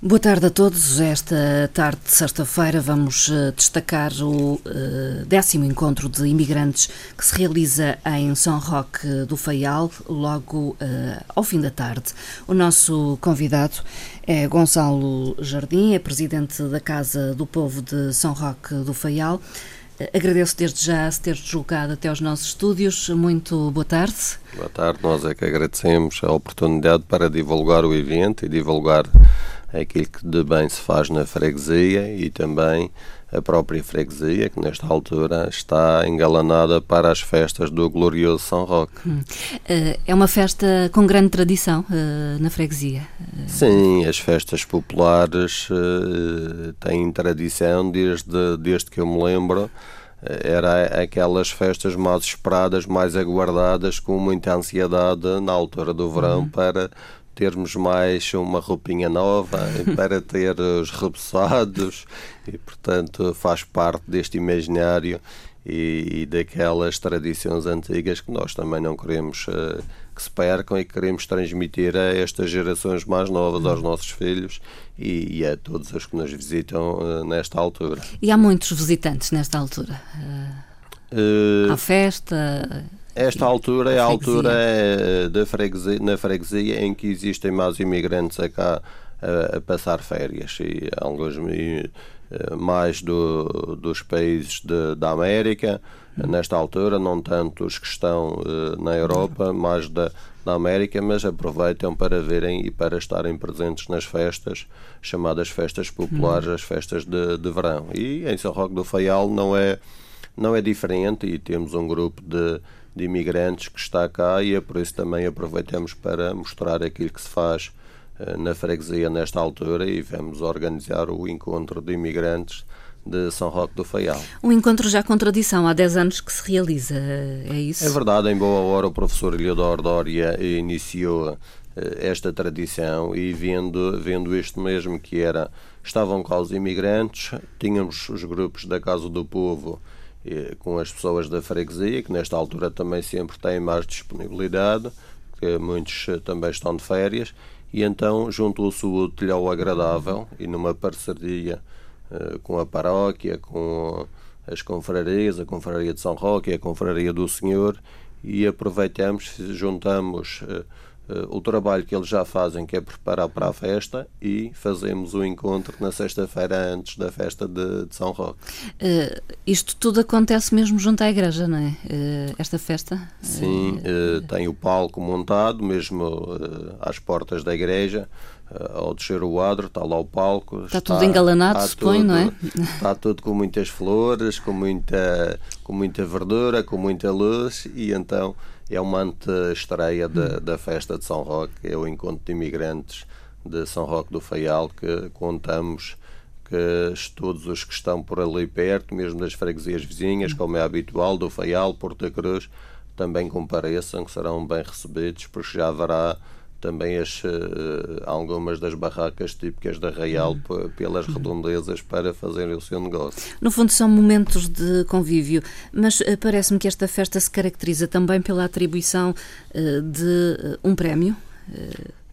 Boa tarde a todos. Esta tarde de sexta-feira vamos eh, destacar o uh, décimo encontro de imigrantes que se realiza em São Roque do Faial, logo uh, ao fim da tarde. O nosso convidado é Gonçalo Jardim, é presidente da Casa do Povo de São Roque do Faial. Agradeço desde já se ter deslocado até aos nossos estúdios. Muito boa tarde. Boa tarde, nós é que agradecemos a oportunidade para divulgar o evento e divulgar aquilo que de bem se faz na freguesia e também a própria freguesia, que nesta altura está engalanada para as festas do glorioso São Roque. Hum. Eh, é uma festa com grande tradição uh, na freguesia? Sim, as festas populares uh, têm tradição desde, desde que eu me lembro. Era aquelas festas mais esperadas, mais aguardadas, com muita ansiedade na altura do verão uhum. para termos mais uma roupinha nova, para ter os repousados e, portanto, faz parte deste imaginário e, e, daquelas tradições antigas que nós também não queremos uh, que se percam e queremos transmitir a estas gerações mais novas, aos nossos filhos e, e a todos os que nos visitam uh, nesta altura. E há muitos visitantes nesta altura? Uh, há festa? Esta altura é a altura é, da freguesia, na freguesia em que existem mais imigrantes a cá a, a passar férias e alguns mais do, dos países de, da América nesta altura, não tanto os que estão uh, na Europa, mais da, da América, mas aproveitam para verem e para estarem presentes nas festas, chamadas festas populares, as festas de, de verão. E em São Roque do Faial não é, não é diferente e temos um grupo de de imigrantes que está cá e é por isso também aproveitamos para mostrar aquilo que se faz na freguesia nesta altura e vamos organizar o encontro de imigrantes de São Roque do Faial. Um encontro já com tradição, há 10 anos que se realiza, é isso? É verdade, em boa hora o professor Eliodoro Dória iniciou uh, esta tradição e vendo, vendo isto mesmo que era, estavam cá os imigrantes, tínhamos os grupos da Casa do Povo com as pessoas da freguesia, que nesta altura também sempre têm mais disponibilidade, que muitos eh, também estão de férias, e então juntou-se o ao agradável e numa parceria uh, com a paróquia, com as confrarias, a confraria de São Roque a confraria do Senhor, e aproveitamos, juntamos uh, o trabalho que eles já fazem, que é preparar para a festa, e fazemos o encontro na sexta-feira antes da festa de, de São Roque. Uh, isto tudo acontece mesmo junto à igreja, não é? Uh, esta festa? Sim, tem o palco montado, mesmo às portas da igreja. ao descer o adro, está lá o palco. Está, está tudo engalanado, se põe, não é? Está tudo com muitas flores, com muita, com muita verdura, com muita luz, e então é uma antestreia da, da festa de São Roque, é o encontro de imigrantes de São Roque do Faial, que contamos que todos os que estão por ali perto, mesmo das freguesias vizinhas, como é habitual, do Faial, Porta Cruz, também compareçam, que serão bem recebidos, porque já haverá também as, uh, algumas das barracas típicas da Real uhum. pelas redondezas para fazerem o seu negócio. No fundo, são momentos de convívio, mas uh, parece-me que esta festa se caracteriza também pela atribuição uh, de um prémio.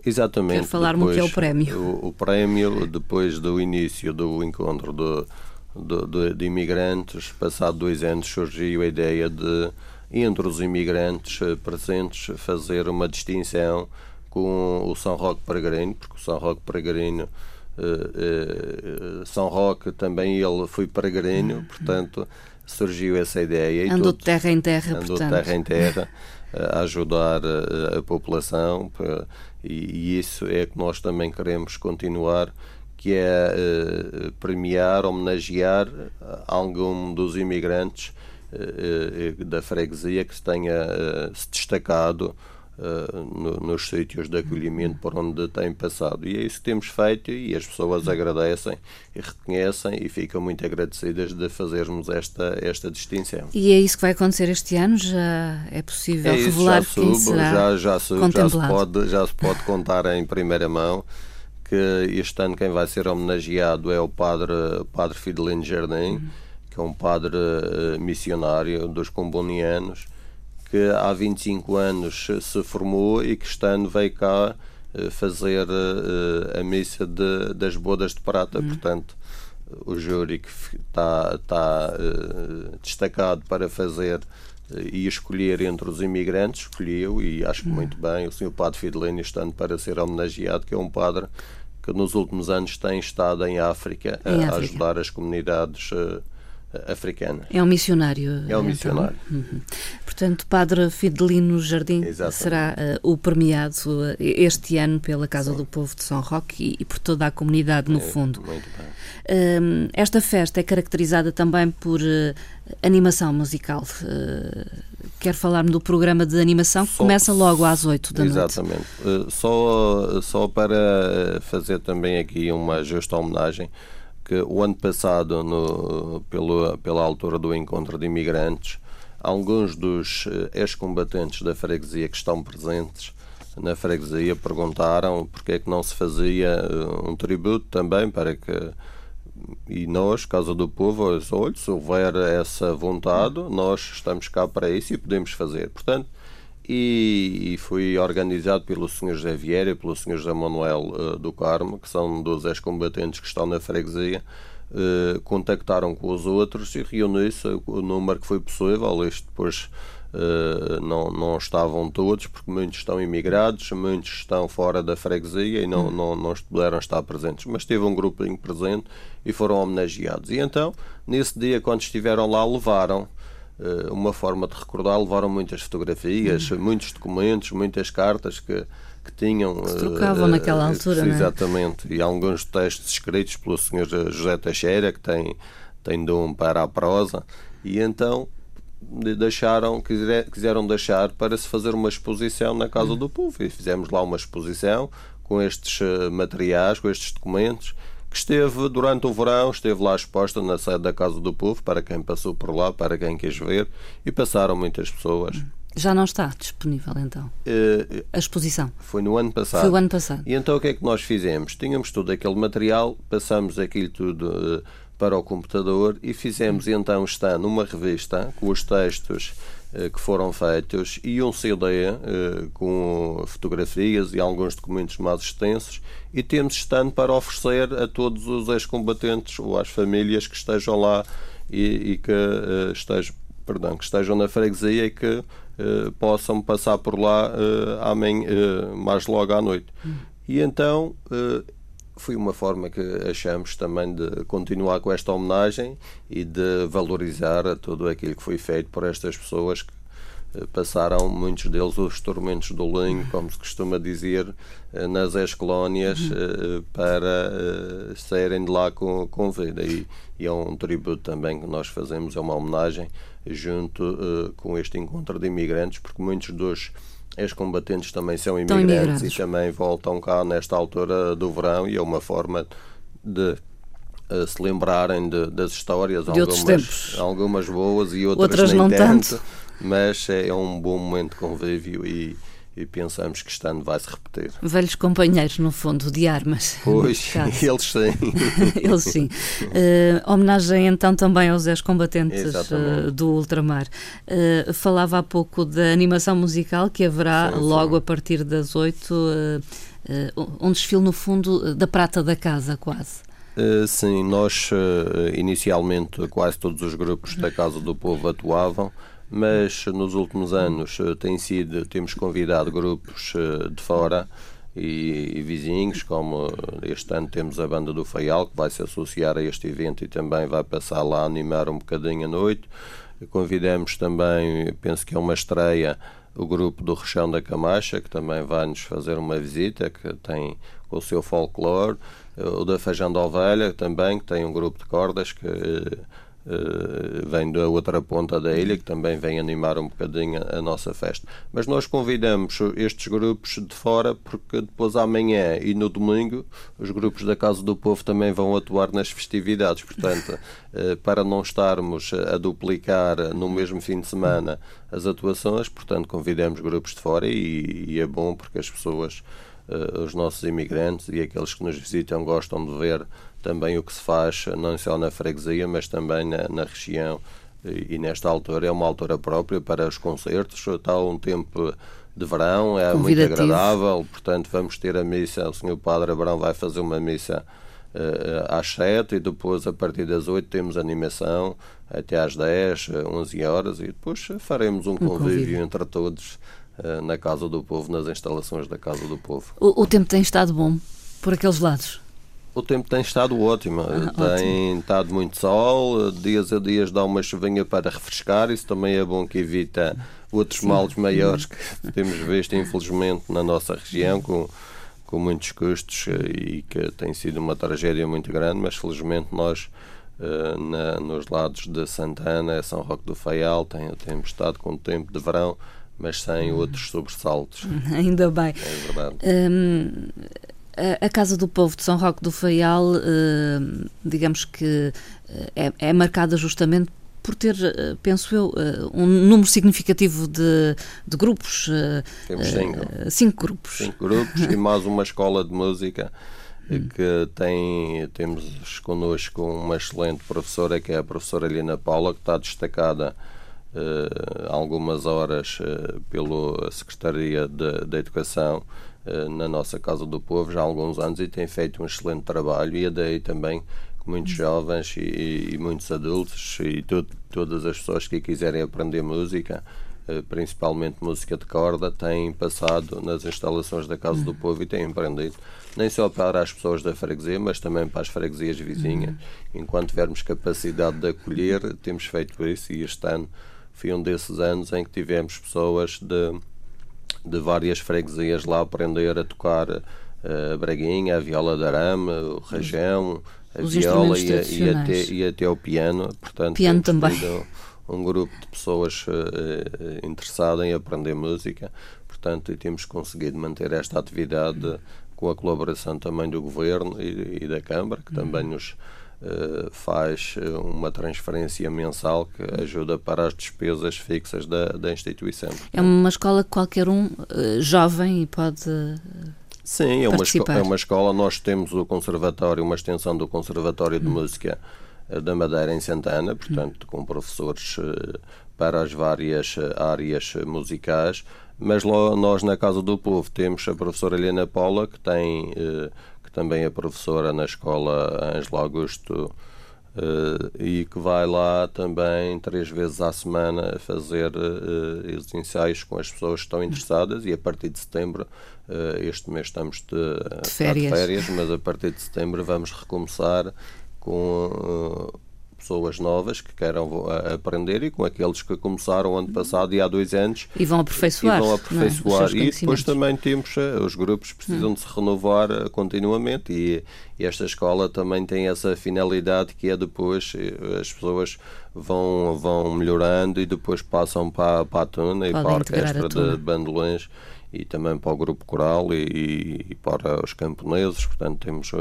Exatamente. Quero falar-me o que é o prémio. O, o, prémio, depois do início do encontro do, do, do, de imigrantes, passado dois anos, surgiu a ideia de, entre os imigrantes presentes, fazer uma distinção com o São Roque Peregrino, porque o São Roque Peregrino, uh, uh, São Roque também ele foi peregrino, portanto surgiu essa ideia. Andou de terra em terra, andou portanto. de terra em terra a ajudar a, a população e, e, isso é que nós também queremos continuar que é uh, premiar, homenagear algum dos imigrantes da freguesia que se tenha se destacado Uh, no, nos sítios de acolhimento por onde têm passado. E é isso que temos feito e as pessoas agradecem e reconhecem e ficam muito agradecidas de fazermos esta, esta distinção. E é isso que vai acontecer este ano? Já é possível é isso, revelar já quem será já, já, subo, já, se pode, já se pode contar em primeira mão que este ano quem vai ser homenageado é o padre, padre Fidelino Jardim, uhum. que é um padre uh, missionário dos combonianos, que há 25 anos se formou e que este ano veio cá fazer a missa de, das bodas de prata. Uhum. Portanto, o júri que está, está destacado para fazer e escolher entre os imigrantes, escolheu e acho que muito bem o Sr. Padre Fidelino estando para ser homenageado, que é um padre que nos últimos anos tem estado em África a, África. ajudar as comunidades uh, africanas. É um missionário. É um então. missionário. Uhum. Portanto, Padre Fidelino Jardim Exatamente. será uh, o premiado uh, este ano pela Casa Sim. do Povo de São Roque e, e, por toda a comunidade, no é, fundo. Muito bem. Ehm, esta festa é caracterizada também por animação musical. Quero falar-me do programa de animação que só, começa logo às 8 da noite. Exatamente. Só, só para fazer também aqui uma justa homenagem, que o ano passado, no, pelo, pela altura do encontro de imigrantes, alguns dos eh, ex-combatentes da freguesia que estão presentes na freguesia perguntaram porque é que não se fazia eh, um tributo também para que e nós, Casa do Povo, olha, se houver essa vontade, nós estamos cá para isso e podemos fazer. Portanto, e, e foi organizado pelo Sr. José Vieira e pelo Sr. José Manuel uh, do Carmo, que são dos ex-combatentes que estão na freguesia, uh, contactaram com os outros e reuniu-se o número que foi possível. Isto depois uh, não, não estavam todos, porque muitos estão imigrados, muitos estão fora da freguesia e não, não, não puderam estar presentes. Mas teve um grupinho presente e foram homenageados. E então, nesse dia, quando estiveram lá, levaram uma forma de recordar, levaram muitas fotografias, hum. muitos documentos, muitas cartas que, que tinham. Que se trocavam uh, naquela altura, não é? Exatamente. E alguns textos escritos pelo Sr. José Teixeira, que tem, tem dom para a prosa, e então deixaram, quiseram deixar para se fazer uma exposição na Casa hum. do Povo. E fizemos lá uma exposição com estes materiais, com estes documentos que esteve durante o verão, esteve lá exposta na sede da Casa do Povo, para quem passou por lá, para quem quis ver, e passaram muitas pessoas. Já não está disponível então? Uh, a exposição? Foi no ano passado. Foi o ano passado. E então o que é que nós fizemos? Tínhamos todo aquele material, passamos aquilo tudo uh, para o computador e fizemos então está numa revista com os textos que foram feitos e um CD com fotografias e alguns documentos mais extensos e temos stand para oferecer a todos os ex-combatentes ou às famílias que estejam lá e, e que, uh, estejam, perdão, que estejam na freguesia e que possam passar por lá amanhã, mais logo à noite. Hum. E então foi uma forma que achamos também de continuar com esta homenagem e de valorizar tudo aquilo que foi feito por estas pessoas que passaram muitos deles os tormentos do linho, como se costuma dizer, eh, nas ex-colónias uhum. eh, para eh, saírem de lá com, com vida. E, e, é um tributo também que nós fazemos, é uma homenagem junto com este encontro de imigrantes, porque muitos dos ex-combatentes também são imigrantes, imigrantes, e também voltam cá nesta altura do verão e é uma forma de uh, se lembrarem de, das histórias, de algumas, algumas boas e outras, outras não tanto. tanto mas é um bom momento de convívio e, e pensamos que este ano vai se repetir. Velhos companheiros, no fundo, de armas. Pois, eles sim. eles sim. Uh, homenagem então também aos ex-combatentes uh, do ultramar. Uh, falava há pouco da animação musical que haverá sim, logo sim. a partir das oito, um desfile no fundo da prata da casa, quase. Sim, nós inicialmente quase todos os grupos da Casa do Povo atuavam mas nos últimos anos eh, tem sido, temos convidado grupos eh, de fora e, vizinhos, como este ano temos a banda do Faial, que vai se associar a este evento e também vai passar lá a animar um bocadinho à noite. Convidamos também, penso que é uma estreia, o grupo do Rechão da Camacha, que também vai nos fazer uma visita, que tem o seu folclore. O da Feijão da Ovelha também, que tem um grupo de cordas que Uh, vem da outra ponta da ilha, que também vem animar um bocadinho a, nossa festa. Mas nós convidamos estes grupos de fora, porque depois amanhã e no domingo os grupos da Casa do Povo também vão atuar nas festividades. Portanto, uh, para não estarmos a duplicar no mesmo fim de semana as atuações, portanto, convidamos grupos de fora e, e é bom porque as pessoas. Uh, os nossos imigrantes e aqueles que nos visitam gostam de ver também o que se faz, não só na freguesia, mas também na, na região. E, e, nesta altura é uma altura própria para os concertos. Está um tempo de verão, é muito agradável, portanto vamos ter a missa, o Senhor Padre Abrão vai fazer uma missa uh, às 7 e depois a partir das 8 temos animação até às 10, 11 horas e depois faremos um, um convívio, convívio entre todos uh, na Casa do Povo, nas instalações da Casa do Povo. O, o tempo tem estado bom por aqueles lados? O tempo tem estado ótimo. Ah, tem ótimo. estado muito sol, dias a dias dá uma chuvinha para refrescar, isso também é bom que evita outros Sim. males maiores que temos visto, infelizmente, na nossa região, com, com muitos custos eh, e que tem sido uma tragédia muito grande, mas felizmente nós. Uh, na, nos lados de Santana, São Roque do Faial, tem, temos estado com o tempo de verão, mas sem uhum. outros sobressaltos. Ainda bem. É verdade. Um, a Casa do Povo de São Roque do Faial, digamos que é, é marcada justamente por ter, eh, penso eu, eh, um número significativo de, de grupos. Eh, Temos cinco. cinco grupos. Cinco grupos e mais uma escola de música hum. que tem, temos connosco uma excelente professora, que é a professora Helena Paula, que está destacada uh, algumas horas pela Secretaria de Educação na nossa Casa do Povo já há alguns anos e tem feito um excelente trabalho e a daí também muitos jovens e, e muitos adultos e to, todas as pessoas que quiserem aprender música, eh, principalmente música de corda, têm passado nas instalações da Casa do uhum. Povo e têm aprendido, nem só para as pessoas da freguesia, mas também para as freguesias vizinhas. Uhum. Enquanto tivermos capacidade de acolher, temos feito isso e este ano foi um desses anos em que tivemos pessoas de, de várias freguesias lá aprender a tocar eh, a breguinha, a viola de arame, o rajão, a Os viola e, e, até, e até o piano. Portanto, piano também. Um, um, grupo de pessoas uh, interessadas em aprender música. Portanto, e temos conseguido manter esta atividade com a colaboração também do Governo e, e da Câmara, que também uhum. nos uh, faz uma transferência mensal que ajuda para as despesas fixas da, da instituição. É uma escola que qualquer um uh, jovem pode Sim, é uma, é uma escola. Nós temos o conservatório, uma extensão do Conservatório de hum. Música eh, da Madeira em Santana, portanto, com professores eh, para as várias eh, áreas musicais. Mas nós na Casa do Povo temos a professora Helena Paula, que tem também é professora na escola Ângelo Augusto Uh, e que vai lá também três vezes à semana fazer uh, os ensaios com as pessoas que estão interessadas e a partir de setembro, uh, este mês estamos de, de, férias. de, férias. mas a partir de setembro vamos recomeçar com pessoas novas que queiram aprender e com aqueles que começaram ano passado e há dois anos e vão aperfeiçoar, e, vão aperfeiçoar. É? e depois também temos eh, os grupos precisam de se renovar eh, continuamente e, e, esta escola também tem essa finalidade que é depois as pessoas vão, vão melhorando e depois passam para, para a tuna e para a orquestra a de bandolões e também para o grupo coral e, e, para os camponeses. Portanto, temos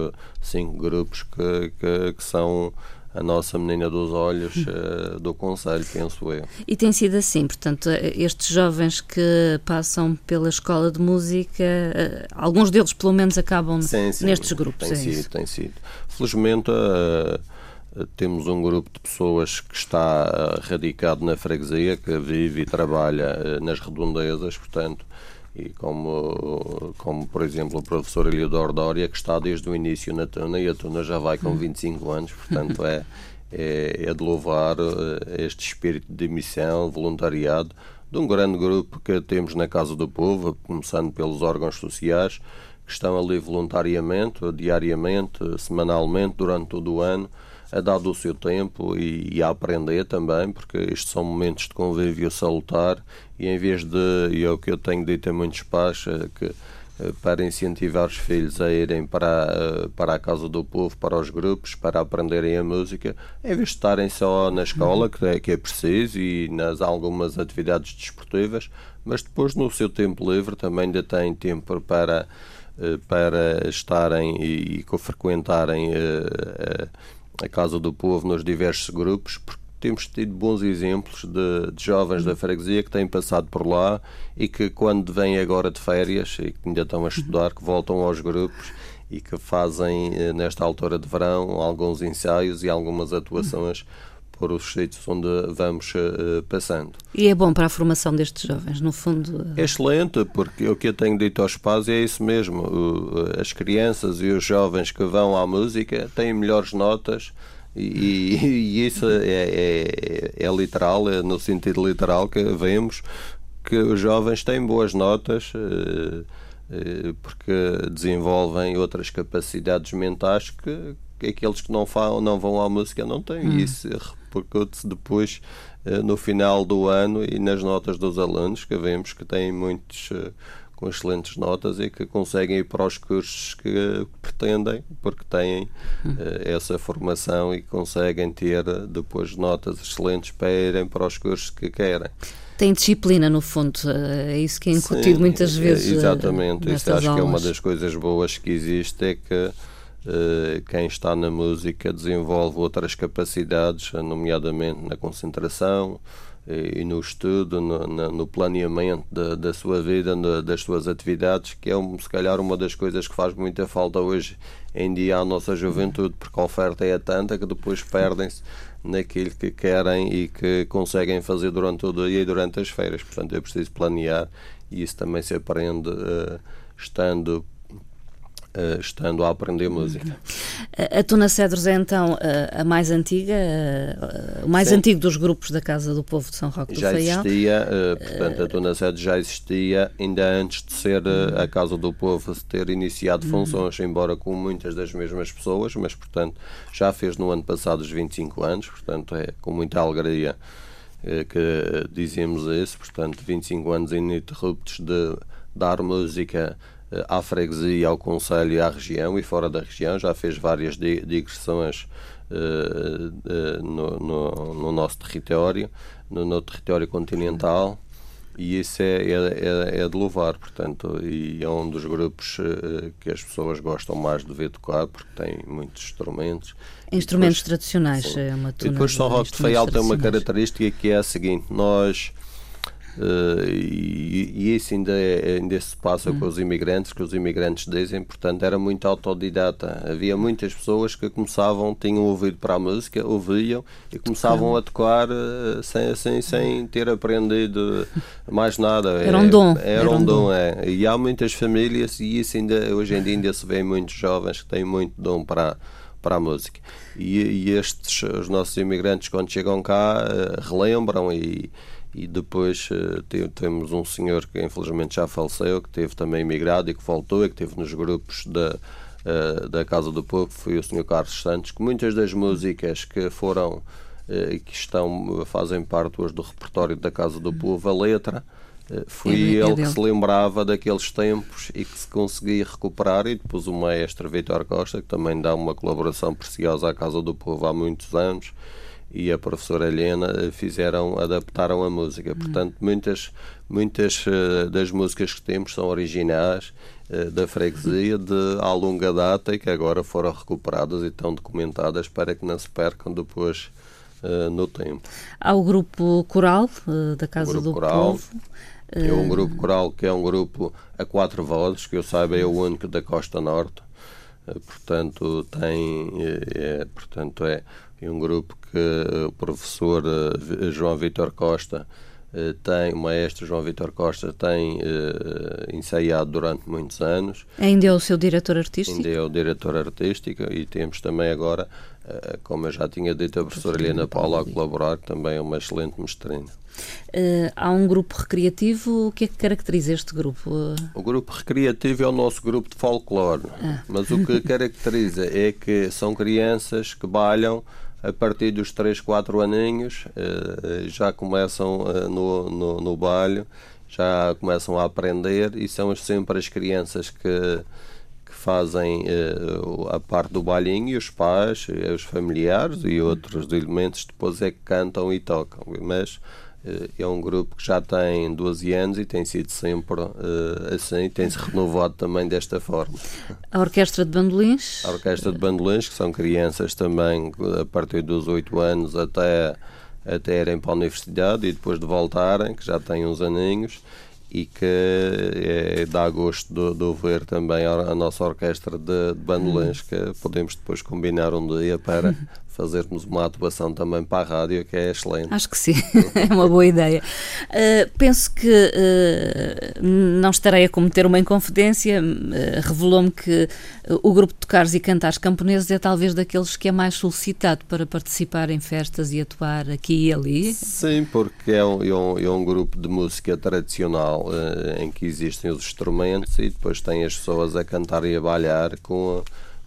cinco grupos que, que, que são a nossa menina dos olhos uh, do Conselho, penso eu. E tem sido assim, portanto, estes jovens que passam pela escola de música, uh, alguns deles pelo menos acabam sim, sim, nestes grupos. Tem é sido, isso? tem sido. Felizmente uh, temos um grupo de pessoas que está radicado na freguesia, que vive e trabalha nas redondezas, portanto e como, como por exemplo o professor Eliodoro Dória, que está desde o início na Tuna, e a Tuna já vai com 25 anos, portanto é, é, é de louvar eh, este espírito de missão, voluntariado, de um grande grupo que temos na Casa do Povo, começando pelos órgãos sociais, que estão ali voluntariamente, diariamente, semanalmente, durante todo o ano, a dar o seu tempo e, e, a aprender também, porque estes são momentos de convívio salutar e em vez de, e é o que eu tenho dito a muitos pais, é que eh, para incentivar os filhos a irem para, eh, para a Casa do Povo, para os grupos, para aprenderem a música, em vez de estarem só na escola, que é, que é preciso, e nas algumas atividades desportivas, mas depois no seu tempo livre também ainda têm tempo para, eh, para estarem e, e frequentarem a Casa do Povo nos diversos grupos, porque temos tido bons exemplos de, de, jovens da freguesia que têm passado por lá e que quando vêm agora de férias e que ainda estão a estudar, que voltam aos grupos e que fazem eh, nesta altura de verão alguns ensaios e algumas atuações os sítios onde vamos passando. E é bom para a formação destes jovens, no fundo? É excelente, porque o que eu tenho dito aos pais é isso mesmo. As crianças e os jovens que vão à música têm melhores notas e, e isso é, é, é, literal, é no sentido literal que vemos que os jovens têm boas notas eh, eh, porque desenvolvem outras capacidades mentais que, que aqueles que não, falam, não vão à música não têm. Hum. Isso repercute-se depois eh, no final do ano e nas notas dos alunos, que vemos que têm muitos com excelentes notas e que conseguem ir para os cursos que pretendem, porque têm uh, essa formação e conseguem ter depois notas excelentes para irem para os cursos que querem. Tem disciplina, no fundo, eh, é isso que é incutido Sim, muitas vezes. Eh, exatamente, isso acho aulas. que é uma das coisas boas que existe, é que quem está na música desenvolve outras capacidades, nomeadamente na concentração, e no estudo, no, no planeamento da, da, sua vida, das suas atividades, que é se calhar uma das coisas que faz muita falta hoje em dia à nossa juventude, porque a oferta é tanta que depois perdem-se naquilo que querem e que conseguem fazer durante o dia e durante as feiras. Portanto, é preciso planear e isso também se aprende uh, estando Uh, estando a aprender música. A Tuna Cedros é então a, a mais antiga, a, o mais Sim. antigo dos grupos da Casa do Povo de São Roque do já Faial. existia, uh, portanto, a Tuna Cedros já existia ainda antes de ser uh, a Casa do Povo ter iniciado funções, embora com muitas das mesmas pessoas, mas, portanto, já fez no ano passado os 25 anos, portanto, é com muita alegria que dizemos isso, portanto, 25 anos ininterruptos de dar música à freguesia, ao Conselho e à região e fora da região. Já fez várias digressões uh, uh, no, no, no, nosso território, no, no, território continental. E isso é, é, é, é, de louvar, portanto, e é um dos grupos uh, que as pessoas gostam mais de ver tocar, porque tem muitos instrumentos. Instrumentos depois, tradicionais, sim. é uma E depois São Roque de Faial tem uma característica que é a seguinte: nós Uh, e, e, isso ainda, é, ainda se passa com os imigrantes, que os imigrantes dizem, portanto, era muito autodidata. Havia muitas pessoas que começavam, tinham ouvido para a música, ouviam e começavam a tocar uh, sem, sem, sem ter aprendido mais nada. Era um dom. É, era, um dom, é. E há muitas famílias, e isso ainda, hoje em dia ainda se vê muitos jovens que têm muito dom para para a música. E, e estes, os nossos imigrantes, quando chegam cá, uh, relembram e, e depois uh, temos um senhor que infelizmente já faleceu, que teve também imigrado e que voltou e que teve nos grupos da, uh, da Casa do Povo, foi o senhor Carlos Santos, que muitas das músicas que foram e uh, que estão, fazem parte hoje do repertório da Casa do Povo, a letra, foi é, ele é que se lembrava daqueles tempos e que se conseguia recuperar e depois o maestro Vitor Costa, que também dá uma colaboração preciosa à Casa do Povo há muitos anos, e a professora Helena eh, fizeram, adaptaram a música. Uhum. Portanto, muitas, muitas uh, das músicas que temos são originais uh, da freguesia de há longa data e que agora foram recuperadas e estão documentadas para que não se percam depois no tempo. Há o grupo coral da Casa do coral, Povo. É um grupo coral que é um grupo a quatro vozes, que eu saiba é o único da Costa Norte. Portanto, tem, é, portanto, é e um grupo que o professor eh, João Vitor Costa eh, tem, o maestro João Vitor Costa tem ensaiado durante muitos anos. Ainda é o seu diretor artístico? Ainda é o diretor artístico e temos também agora, como eu já tinha dito, a professora Helena Paula a colaborar, que também é uma excelente mestrina. Uh, há um grupo recreativo, o que é que caracteriza este grupo? O grupo recreativo é o nosso grupo de folclore, ah. mas o que caracteriza é que são crianças que balham a partir dos 3, 4 aninhos eh, já começam eh, no, no, no baile, já começam a aprender e são sempre as crianças que, que fazem eh, a parte do balinho e os pais, os familiares e outros elementos depois é que cantam e tocam. Mas eh, é um grupo que já tem 12 anos e tem sido sempre uh, assim, tem-se renovado também desta forma. A Orquestra de Bandolins? A Orquestra de Bandolins, que são crianças também a partir dos 8 anos até, até irem para a universidade e depois de voltarem, que já têm uns aninhos, e que é, dá gosto de, de ver também a, a nossa orquestra de, de bandolins, que podemos depois combinar um dia para fazermos uma atuação também para a rádio, que é excelente. Acho que sim, é uma boa ideia. Uh, penso que uh, não estarei a cometer uma inconfidência, uh, revelou-me que o grupo de tocares e cantares camponeses é talvez daqueles que é mais solicitado para participar em festas e atuar aqui e ali. Sim, porque é um, é um, é um grupo de música tradicional em que existem os instrumentos e depois tem as pessoas a cantar e a balhar com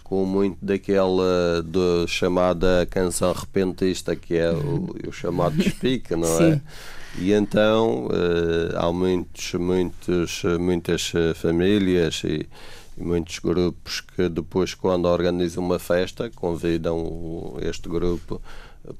com muito daquela de, chamada canção repentista, que é o, o chamado despica, não é? Sim. E então uh, há muitos, muitos, muitas famílias e, e, muitos grupos que depois, quando organizam uma festa, convidam este grupo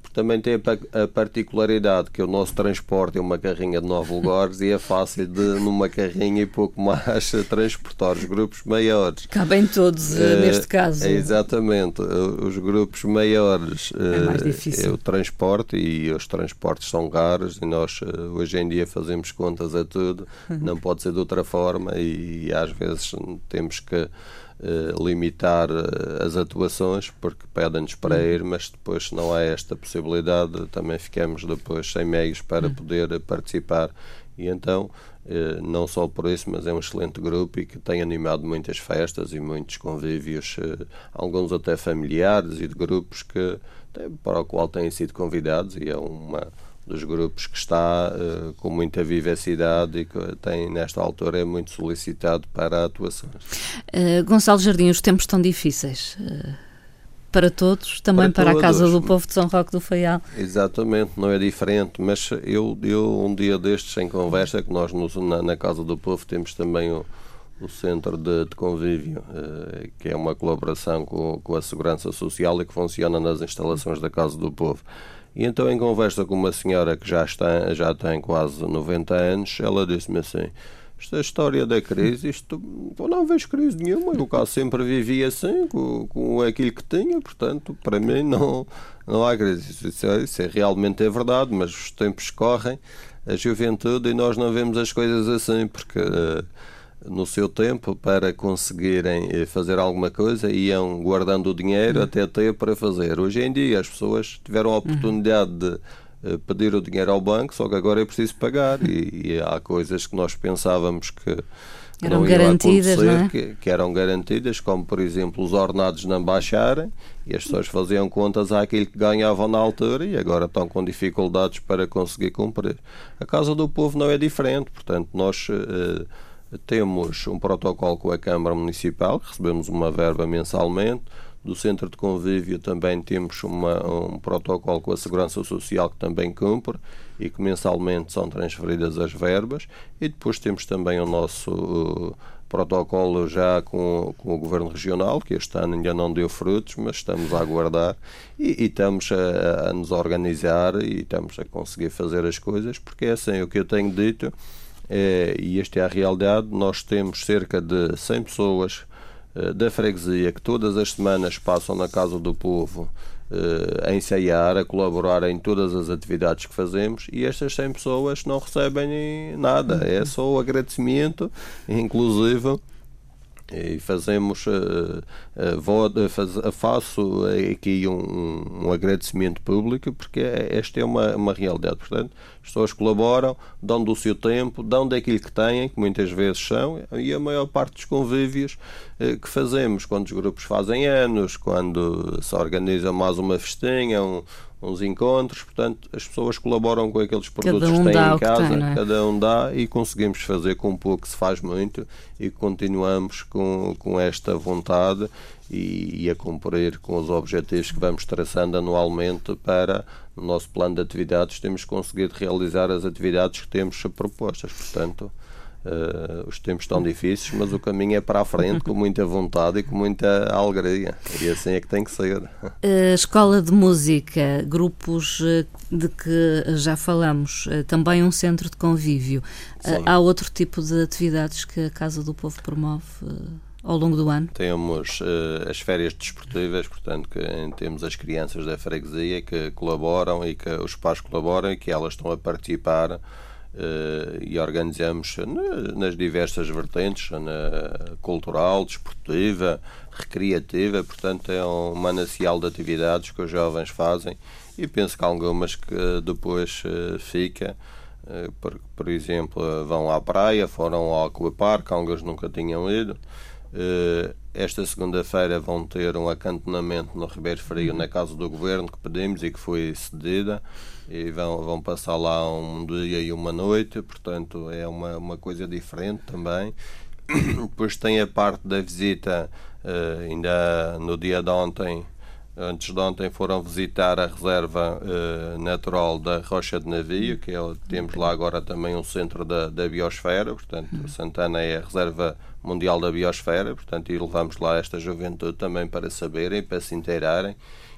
porque também tem a particularidade que o nosso transporte é uma carrinha de 9 lugares e é fácil de, numa carrinha e pouco mais, transportar os grupos maiores. Cabem todos, uh, neste caso. É, exatamente. Os grupos maiores é mais difícil. é o transporte e os transportes são caros e nós hoje em dia fazemos contas a tudo. Uhum. Não pode ser de outra forma e, e às vezes temos que eh, limitar eh, as atuações porque pedem-nos para hum. ir, mas depois se não há esta possibilidade também ficamos depois sem meios para hum. poder participar e então eh, não só por isso, mas é um excelente grupo e que tem animado muitas festas e muitos convívios, alguns até familiares e de grupos que para o qual têm sido convidados e é uma dos grupos que está uh, com muita vivacidade e que tem, nesta altura, é muito solicitado para atuações. Uh, Gonçalo Jardim, os tempos estão difíceis. Uh, para todos, também para, para a Casa do Povo de São Roque do Faial. Exatamente, não é diferente, mas eu, eu um dia destes, em conversa, que nós nos, na, na, Casa do Povo temos também o, o Centro de, de Convívio, que é uma colaboração com, com a Segurança Social e que funciona nas instalações da Casa do Povo. E então, em conversa com uma senhora que já, está, já tem quase 90 anos, ela disse-me assim: esta história da crise, isto não vejo crise nenhuma, eu cá sempre vivi assim, com, com aquilo que tinha, portanto, para mim não, não há crise. Isso, é, isso é, realmente é verdade, mas os tempos correm, a juventude, e nós não vemos as coisas assim, porque. Uh, no seu tempo para conseguirem eh, fazer alguma coisa iam guardando o dinheiro uhum. até ter para fazer. Hoje em dia as pessoas tiveram a uhum. oportunidade uhum. de eh, pedir o dinheiro ao banco, só que agora é preciso pagar e, e há coisas que nós pensávamos que eram garantidas, não é? que, que, eram garantidas, como por exemplo os ordenados não baixarem e as pessoas faziam contas àquilo que ganhavam na altura e agora estão com dificuldades para conseguir cumprir. A Casa do Povo não é diferente, portanto nós uh, temos um protocolo com a Câmara Municipal, recebemos uma verba mensalmente. Do Centro de Convívio também temos uma, um protocolo com a Segurança Social que também cumpre e que mensalmente são transferidas as verbas. E depois temos também o nosso uh, protocolo já com, com, o Governo Regional, que este ano ainda não deu frutos, mas estamos a aguardar e, e estamos a, a nos organizar e estamos a conseguir fazer as coisas, porque é assim, o que eu tenho dito e esta é a realidade, nós temos cerca de 100 pessoas uh, da freguesia que todas as semanas passam na Casa do Povo uh, a ensaiar, a colaborar em todas as atividades que fazemos e estas 100 pessoas não recebem nada, é só o agradecimento, inclusive e fazemos uh, uh, faz, faço aqui um, um, agradecimento público porque é, esta é uma, uma realidade. Portanto as pessoas colaboram dão do seu tempo dão daquilo que têm que muitas vezes são e a maior parte dos convívios que fazemos quando os grupos fazem anos quando se organiza mais uma festinha um, uns encontros, portanto, as pessoas colaboram com aqueles produtos um que têm em casa, tem, é? cada um dá e conseguimos fazer com pouco se faz muito e continuamos com, com esta vontade e, e, a cumprir com os objetivos que vamos traçando anualmente para no nosso plano de atividades temos conseguido realizar as atividades que temos propostas, portanto Uh, os tempos estão difíceis, mas o caminho é para a frente com muita vontade e com muita alegria. E assim é que tem que ser. Uh, escola de música, grupos eh, de que já falamos, também um centro de convívio. há outro tipo de atividades que a Casa do Povo promove? ao longo do ano? Temos uh, as férias desportivas, portanto, que temos as crianças da freguesia que colaboram e que os pais colaboram e que elas estão a participar e organizamos nas diversas vertentes, na cultural, desportiva, recreativa, portanto é um manancial de atividades que os jovens fazem. E penso que algumas que depois uh, fica, por, por, exemplo, vão à praia, foram ao aquapark, alguns nunca tinham ido. esta segunda-feira vão ter um acantonamento no Ribeiro Frio na Casa do Governo que pedimos e que foi cedida e vão, vão passar lá um dia e uma noite, portanto é uma, uma coisa diferente também. Depois tem a parte da visita, uh, ainda no dia de ontem, antes de ontem foram visitar a reserva uh, natural da Rocha de Navio, que é, temos lá agora também um centro da, da biosfera, portanto uhum. Santana é a reserva mundial da biosfera, portanto e levamos lá esta juventude também para saberem, para se inteirarem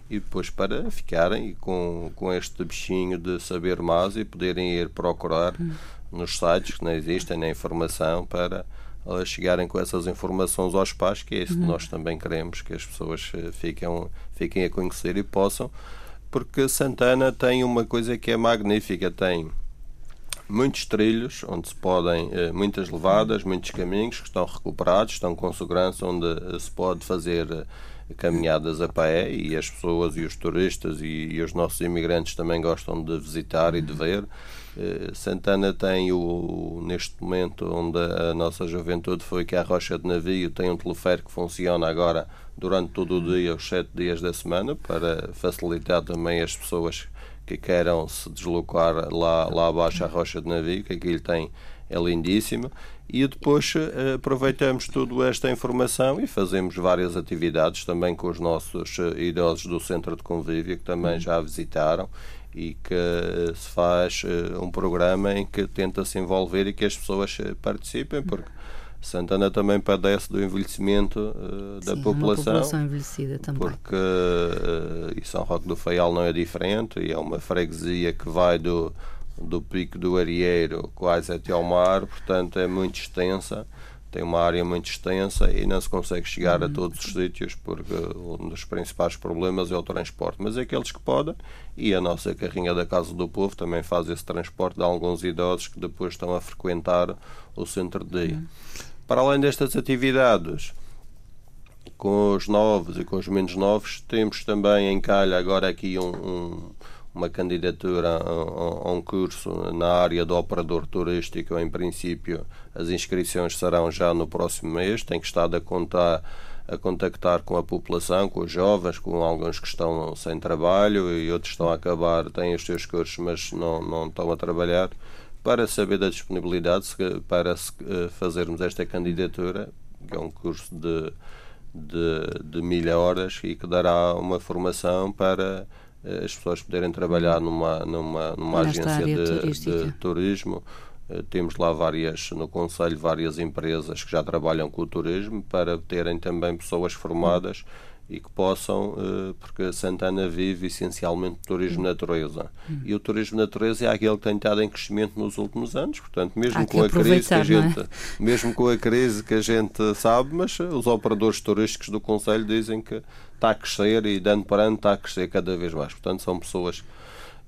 e depois para ficarem com, com este bichinho de saber mais e poderem ir procurar hum. nos sites que não existem na informação para chegarem com essas informações aos pais, que é isso que hum. nós também queremos, que as pessoas eh, fiquem, fiquem a conhecer e possam, porque Santana tem uma coisa que é magnífica, tem muitos trilhos onde se podem, eh, muitas levadas, muitos caminhos que estão recuperados, estão com segurança, onde eh, se pode fazer caminhadas a pé e as pessoas e os turistas e, e os nossos imigrantes também gostam de visitar e de ver. Eh, Santana tem o, neste momento onde a nossa juventude foi que a Rocha de Navio tem um teleférico que funciona agora durante todo o dia, os sete dias da semana, para facilitar também as pessoas que queiram se deslocar lá, lá abaixo à Rocha de Navio, que aquilo tem é lindíssimo e depois eh, aproveitamos toda esta informação e fazemos várias atividades também com os nossos eh, idosos do Centro de Convívio que também uhum. já visitaram e que eh, se faz um programa em que tenta se envolver e que as pessoas participem, porque Santana também padece do envelhecimento uh, da Sim, população. população envelhecida também. Porque uh, e São Roque do Faial não é diferente e é uma freguesia que vai do do Pico do Arieiro quase até ao mar, portanto é muito extensa, tem uma área muito extensa e não se consegue chegar a uhum. todos os sítios porque um dos principais problemas é o transporte. Mas aqueles que podem, e a nossa carrinha da Casa do Povo também faz esse transporte de alguns idosos que depois estão a frequentar o centro de dia. Uhum. Para além destas atividades, com os novos e com os menos novos, temos também em calha agora aqui um, um uma candidatura a, um curso na área do operador turístico, em princípio as inscrições serão já no próximo mês, tem que estar a contar a contactar com a população, com os jovens, com alguns que estão sem trabalho e outros estão a acabar, têm os seus cursos, mas não, não estão a trabalhar, para saber da disponibilidade para eh, fazermos esta candidatura, que é um curso de, de, de mil horas e que dará uma formação para as pessoas poderem trabalhar numa, numa, numa agência de, de, turismo. Eh, temos lá várias, no Conselho, várias empresas que já trabalham com o turismo para terem também pessoas formadas e que possam, eh, porque Santana vive essencialmente de turismo natureza. E o turismo natureza é aquele que tem estado em crescimento nos últimos anos, portanto, mesmo com a crise que a gente, é? mesmo com a crise que a gente sabe, mas os operadores turísticos do Conselho dizem que está a crescer e de ano para ano está a crescer cada vez mais. Portanto, são pessoas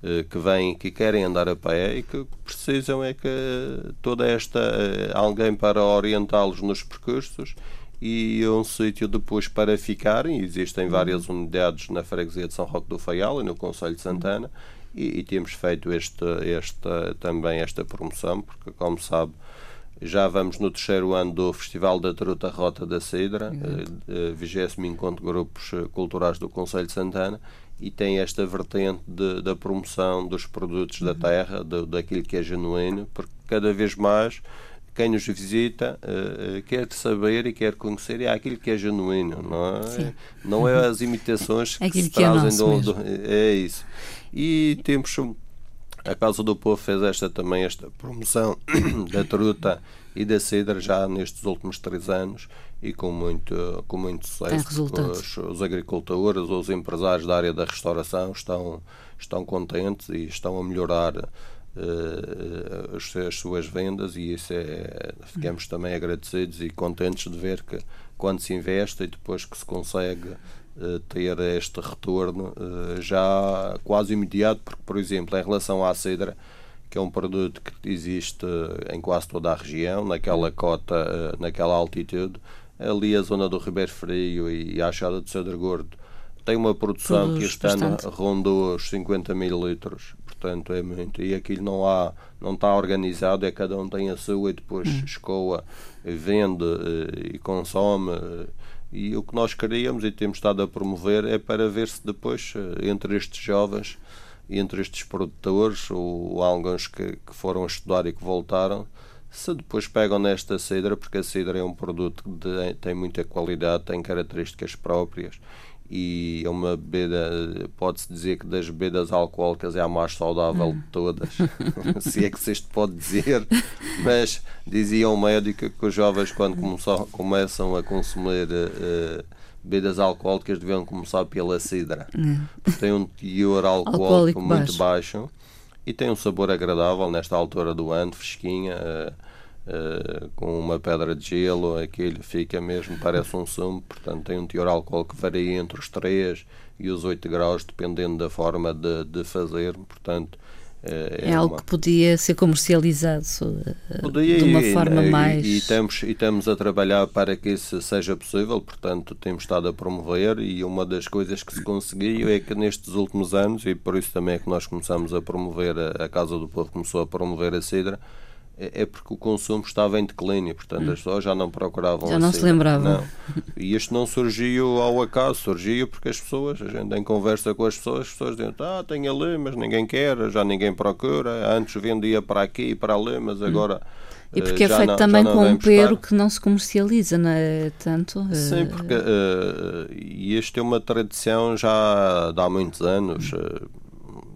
eh, que vêm, que querem andar a pé e que precisam é que toda esta eh, alguém para orientá-los nos percursos e um sítio depois para ficarem. Existem várias unidades na freguesia de São Roque do Faial e no Conselho de Santana e, e temos feito este, esta, também esta promoção, porque como sabe já vamos no terceiro ano do Festival da Truta Rota da Cidra, eh, vigésimo encontro de grupos eh, culturais do Conselho de Santana, e tem esta vertente de, da promoção dos produtos uhum. da terra, de, daquilo que é genuíno, porque cada vez mais quem nos visita uh, quer saber e quer conhecer é aquilo que é genuíno, não é? Sim. Não é as imitações que se trazem é do, do, É isso. E temos a Casa do Povo fez esta também esta promoção da truta e da cidra já nestes últimos três anos e com muito, com muito sucesso. Os, os, agricultores, os empresários da área da restauração estão, estão contentes e estão a melhorar uh, as, as, suas vendas e isso é, ficamos também agradecidos e contentes de ver que quando se investe e depois que se consegue eh, ter este retorno eh, já quase imediato, porque, por exemplo, em relação à cedra, que é um produto que existe em quase toda a região, naquela cota, naquela altitude. Ali a zona do Ribeiro Frio e a Achada do Cedro Gordo tem uma produção Produz que este bastante. ano rondou os 50 mil litros, portanto é muito. E aquilo não há, não está organizado, é cada um tem a sua e depois hum. escoa, vende e consome e o que nós queríamos e temos estado a promover é para ver se depois, eh, entre estes jovens entre estes produtores, ou alguns que, que foram estudar e que voltaram, se depois pegam nesta cidra, porque a cidra é um produto que tem muita qualidade, tem características próprias e é uma bebida, pode-se dizer que das bebidas alcoólicas é a mais saudável hum. de todas, se é que se isto pode dizer, mas dizia um médico que os jovens quando começam, começam a consumir uh, bebidas alcoólicas deviam começar pela cidra, hum. porque tem um teor alcoólico, alcoólico muito baixo. baixo. e tem um sabor agradável nesta altura do ano, fresquinha. Uh, Uh, com uma pedra de gelo, aquilo fica mesmo, parece um sumo, portanto tem um teor alcoólico que varia entre os 3 e os 8 graus, dependendo da forma de, de fazer, portanto é, é algo uma... que podia ser comercializado uh, podia, de uma e, forma e, mais. E, e, estamos, e estamos a trabalhar para que isso seja possível, portanto, temos estado a promover. E uma das coisas que se conseguiu é que nestes últimos anos, e por isso também é que nós começamos a promover, a, a Casa do Povo começou a promover a Cidra, é, é porque o consumo estava em declínio, portanto hum. as pessoas já não procuravam Já não assim. se lembravam. Não. E isto não surgiu ao acaso, surgiu porque as pessoas, a gente em conversa com as pessoas, as pessoas dizem, ah, tem ali, mas ninguém quer, já ninguém procura, antes vendia para aqui e para ali, mas hum. agora... E porque é feito não, também com um pero que não se comercializa, não é tanto? Sim, porque uh, e isto é uma tradição já de há muitos anos.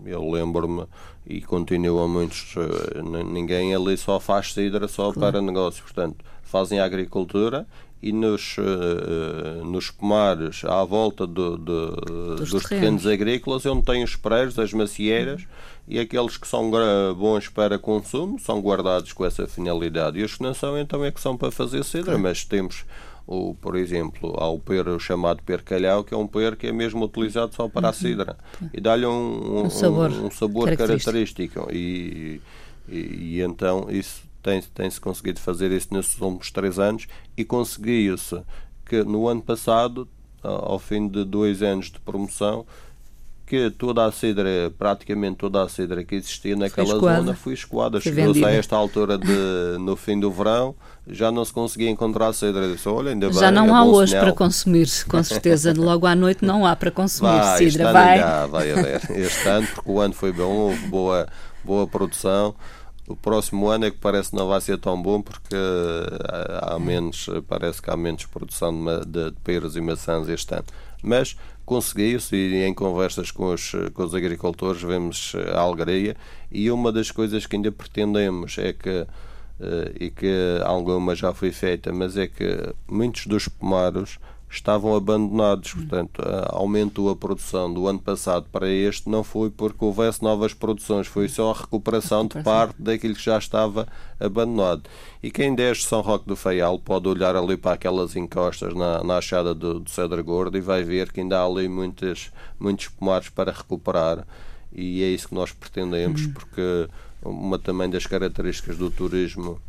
Eu lembro-me e continua muitos. Eh, ninguém ali só faz cidra só claro. para negócio. Portanto, fazem agricultura e nos, uh, nos pomares à volta do, do, dos, dos terrenos. terrenos. agrícolas onde tem os prédios, as macieiras uhum. e aqueles que são bons para consumo são guardados com essa finalidade e os que não são então é que são para fazer claro. mas temos o, por exemplo, há o per chamado percalhau, que é um per que é mesmo utilizado só para a uhum. cidra e dá-lhe um, um, um, sabor, um sabor característico. característico. E, e, e, então isso tem-se tem conseguido fazer isso nesses últimos três anos e conseguiu-se que no ano passado, ao fim de dois anos de promoção, que toda a cidra, praticamente toda a cidra que existia naquela foi zona foi escoada. Chegou-se a esta altura de, no fim do verão, já não se conseguia encontrar cedra. Disse, Olha, ainda já bem, não é há hoje sinal. para consumir, com certeza. Logo à noite não há para consumir vai, cidra. Este vai. Ano vai haver. Este ano, porque o ano foi bom, houve boa, boa produção. O próximo ano é que parece que não vai ser tão bom porque eh, há menos, parece que há menos produção de, de peras e maçãs este ano. Mas conseguiu-se e em conversas com os, com os agricultores vemos a alegria e uma das coisas que ainda pretendemos é que Uh, e que alguma já foi feita, mas é que muitos dos pomaros estavam abandonados, portanto, aumentou a produção do ano passado para este, não foi porque houvesse novas produções, foi só a recuperação de parte daquilo que já estava abandonado. E quem desce São Roque do Faial pode olhar ali para aquelas encostas na, na achada do, do Cedro Gordo e vai ver que ainda há ali muitas, muitos pomares para recuperar e é isso que nós pretendemos, hum. porque uma também das características do turismo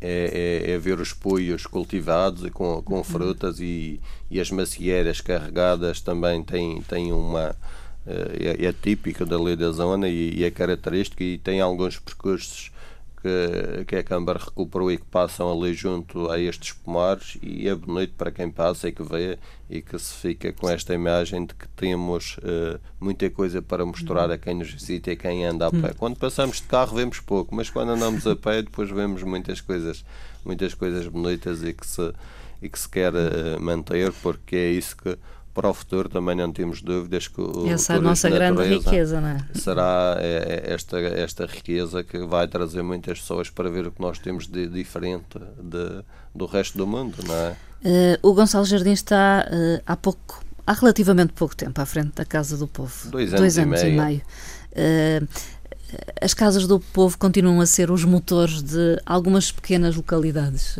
é, é, é, ver os poios cultivados e com, com uhum. frutas e, e as macieiras carregadas também têm, têm uma eh, é, é típico da lei da zona e, e é característico e tem alguns percursos que, que a Câmara recuperou e que passam ali junto a estes pomares e é bonito para quem passa e que vê e que se fica com esta imagem de que temos uh, muita coisa para mostrar a quem nos visita e quem anda a pé. Quando passamos de carro vemos pouco, mas quando andamos a pé depois vemos muitas coisas, muitas coisas bonitas e que se, e que se quer uh, manter porque é isso que para o futuro também não temos dúvidas que o essa é a nossa grande riqueza, não é? Será é, é esta, esta riqueza que vai trazer muitas pessoas para ver o que nós temos de diferente de, do resto do mundo, não é? Uh, o Gonçalo Jardim está uh, há pouco, há relativamente pouco tempo à frente da Casa do Povo. Dois anos, Dois anos e meio. E meio. Uh, as casas do povo continuam a ser os motores de algumas pequenas localidades.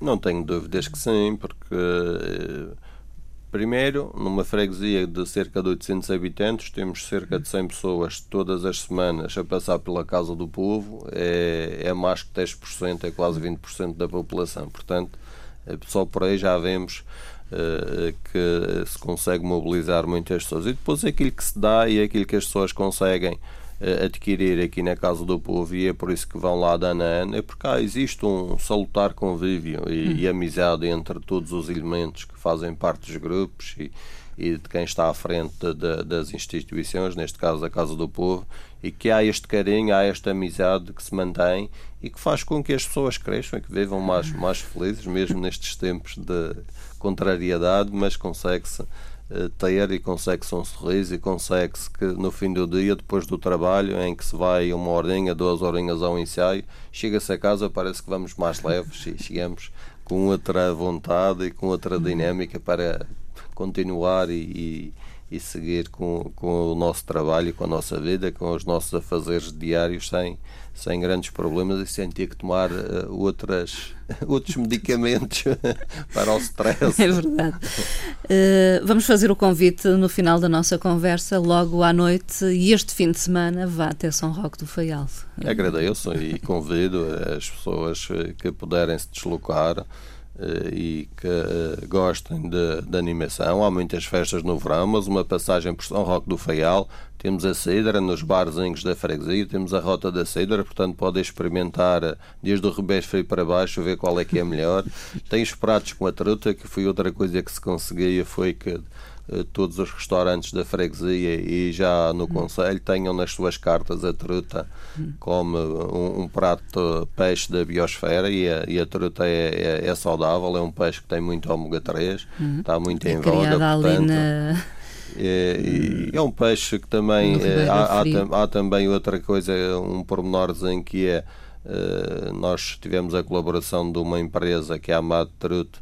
Não tenho dúvidas que sim, porque Primeiro, numa freguesia de cerca de 800 habitantes, temos cerca de 100 pessoas todas as semanas a passar pela Casa do Povo. É, é mais que 10%, é quase 20% da população. Portanto, eh, só por aí já vemos uh, que se consegue mobilizar muitas pessoas. E depois aquilo que se dá e aquilo que as pessoas conseguem adquirir aqui na Casa do Povo e é por isso que vão lá de ano a ano, é porque cá existe um salutar convívio e, hum. e, amizade entre todos os elementos que fazem parte dos grupos e, e de quem está à frente de, de, das instituições, neste caso a Casa do Povo, e que há este carinho, há esta amizade que se mantém e que faz com que as pessoas cresçam e que vivam mais, mais felizes, mesmo nestes tempos de contrariedade, mas consegue-se ter e consegue-se um sorriso e consegue-se que no fim do dia, depois do trabalho, em que se vai uma horinha, duas horinhas ao ensaio, chega-se a casa, parece que vamos mais leves e chegamos com outra vontade e com outra dinâmica para continuar e, e, e seguir com, com o nosso trabalho, com a nossa vida, com os nossos afazeres diários sem, sem grandes problemas e sem ter que tomar uh, outras, outros medicamentos para o stress. É verdade. Uh, vamos fazer o convite no final da nossa conversa, logo à noite, e este fim de semana vá até São Roque do Faial. Agradeço e convido as pessoas que puderem se deslocar e que uh, gostem de, de, animação. Há muitas festas no verão, mas uma passagem por São Roque do Faial. Temos a Cidra nos barzinhos da freguesia, temos a Rota da Cidra, portanto podem experimentar eh, desde o Rebés Frio para baixo, ver qual é que é melhor. Tem os pratos com a truta, que foi outra coisa que se conseguia, foi que eh, todos os restaurantes da freguesia e já no Conselho tenham nas suas cartas a truta como um, um prato peixe da biosfera e a, e a truta é, é, é, saudável, é um peixe que tem muito ômega 3, uhum. está muito é em voga, portanto. Na... É, é, um peixe que também é, há, há, há, também outra coisa, um pormenorzinho que é uh, nós tivemos a colaboração de uma empresa que é a Amado Truto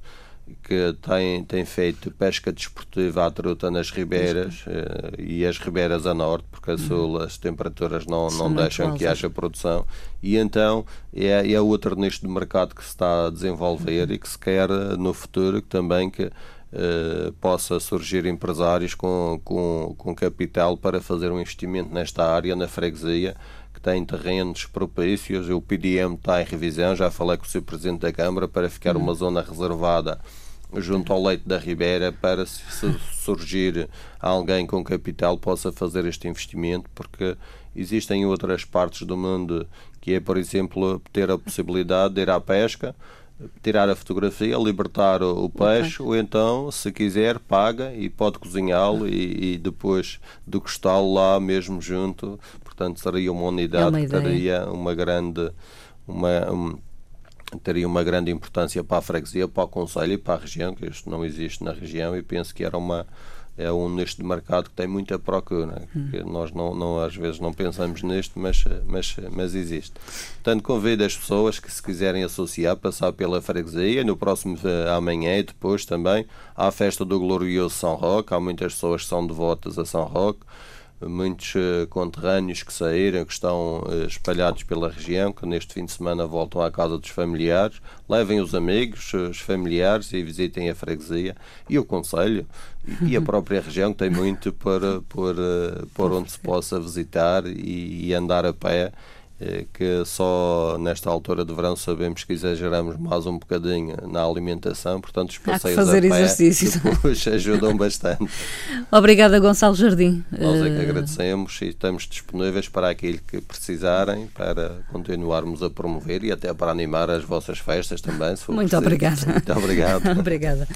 que tem, tem feito pesca desportiva à truta nas ribeiras eh, e as ribeiras a norte, porque a sul as temperaturas não, não deixam que haja produção, e então é, é outro nicho de mercado que se está a desenvolver uhum. e que se quer no futuro também que eh, possa surgir empresários com, com, com capital para fazer um investimento nesta área, na freguesia, que tem terrenos propícios. O PDM está em revisão, já falei com o Sr. Presidente da Câmara para ficar uma zona reservada junto ao leito da Ribeira para se surgir alguém com capital possa fazer este investimento, porque existem outras partes do mundo que é, por exemplo, ter a possibilidade de ir à pesca, tirar a fotografia, libertar o, peixe, okay. ou então, se quiser, paga e pode cozinhá-lo e, e, depois degustá-lo lá mesmo junto. Portanto, seria uma unidade é uma que teria uma grande. Uma, um, teria uma grande importância para a freguesia, para o Conselho e para a região, que isto não existe na região e penso que era uma é um nicho de mercado que tem muita procura. Hum. Nós não, não, às vezes não pensamos nisto, mas, mas, mas existe. Portanto, convido as pessoas que se quiserem associar, passar pela freguesia, no próximo eh, amanhã e depois também, à festa do glorioso São Roque. Há muitas pessoas que são devotas a São Roque muitos uh, conterrâneos que saíram, que estão uh, espalhados pela região, que neste fim de semana voltam à casa dos familiares, levem os amigos, os familiares e visitem a freguesia e o Conselho e, a própria região, tem muito por, por, uh, por onde se possa visitar e, e andar a pé é que só nesta altura de verão sabemos que exageramos mais um bocadinho na alimentação, portanto os passeios Há que fazer exercício. depois ajudam bastante. Obrigada Gonçalo Jardim. Nós é que eh, agradecemos e estamos disponíveis para aquilo que precisarem para continuarmos a promover e até para animar as vossas festas também. Muito obrigada. Muito obrigado. obrigada.